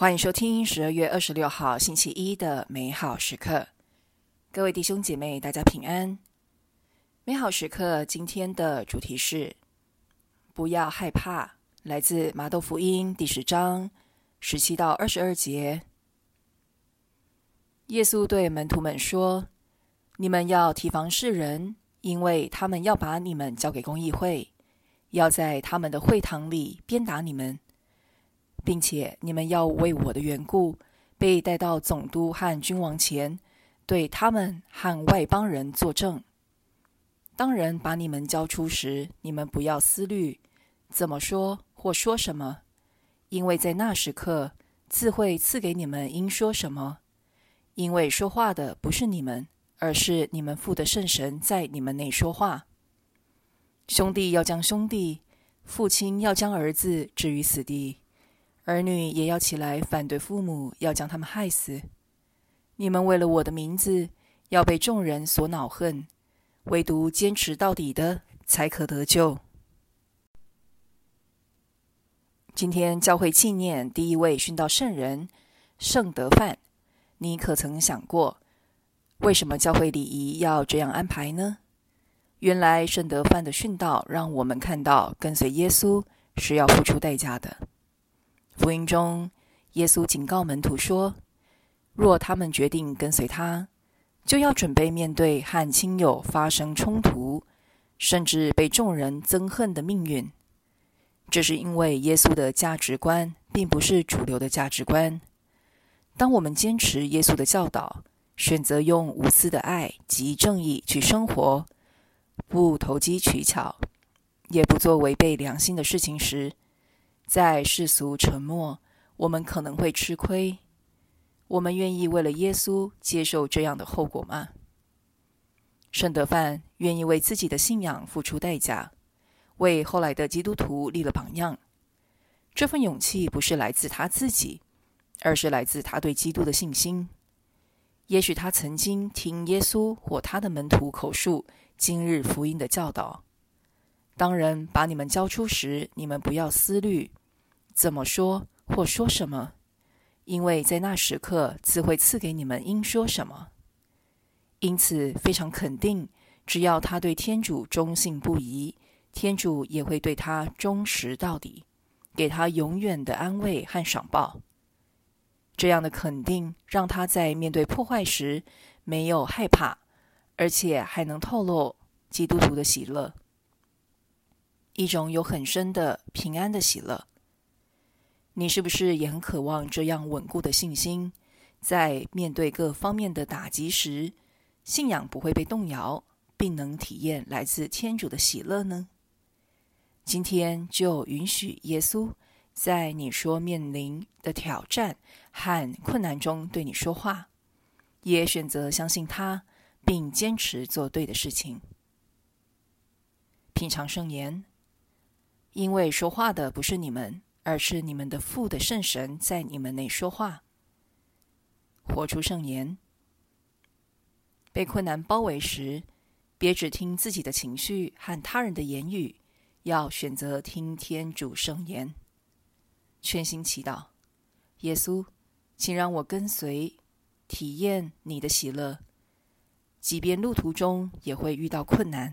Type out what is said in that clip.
欢迎收听十二月二十六号星期一的美好时刻，各位弟兄姐妹，大家平安。美好时刻今天的主题是不要害怕，来自马窦福音第十章十七到二十二节。耶稣对门徒们说：“你们要提防世人，因为他们要把你们交给公议会，要在他们的会堂里鞭打你们。”并且你们要为我的缘故被带到总督和君王前，对他们和外邦人作证。当人把你们交出时，你们不要思虑怎么说或说什么，因为在那时刻自会赐给你们应说什么。因为说话的不是你们，而是你们父的圣神在你们内说话。兄弟要将兄弟，父亲要将儿子置于死地。儿女也要起来反对父母，要将他们害死。你们为了我的名字，要被众人所恼恨，唯独坚持到底的，才可得救。今天教会纪念第一位殉道圣人圣德范。你可曾想过，为什么教会礼仪要这样安排呢？原来圣德范的殉道，让我们看到跟随耶稣是要付出代价的。福音中，耶稣警告门徒说：“若他们决定跟随他，就要准备面对和亲友发生冲突，甚至被众人憎恨的命运。这是因为耶稣的价值观并不是主流的价值观。当我们坚持耶稣的教导，选择用无私的爱及正义去生活，不投机取巧，也不做违背良心的事情时，在世俗沉默，我们可能会吃亏。我们愿意为了耶稣接受这样的后果吗？圣德范愿意为自己的信仰付出代价，为后来的基督徒立了榜样。这份勇气不是来自他自己，而是来自他对基督的信心。也许他曾经听耶稣或他的门徒口述今日福音的教导。当人把你们交出时，你们不要思虑。怎么说或说什么？因为在那时刻自会赐给你们应说什么。因此非常肯定，只要他对天主忠信不疑，天主也会对他忠实到底，给他永远的安慰和赏报。这样的肯定让他在面对破坏时没有害怕，而且还能透露基督徒的喜乐，一种有很深的平安的喜乐。你是不是也很渴望这样稳固的信心，在面对各方面的打击时，信仰不会被动摇，并能体验来自天主的喜乐呢？今天就允许耶稣在你说面临的挑战和困难中对你说话，也选择相信他，并坚持做对的事情。品尝圣言，因为说话的不是你们。而是你们的父的圣神在你们内说话，活出圣言。被困难包围时，别只听自己的情绪和他人的言语，要选择听天主圣言。全心祈祷，耶稣，请让我跟随，体验你的喜乐，即便路途中也会遇到困难。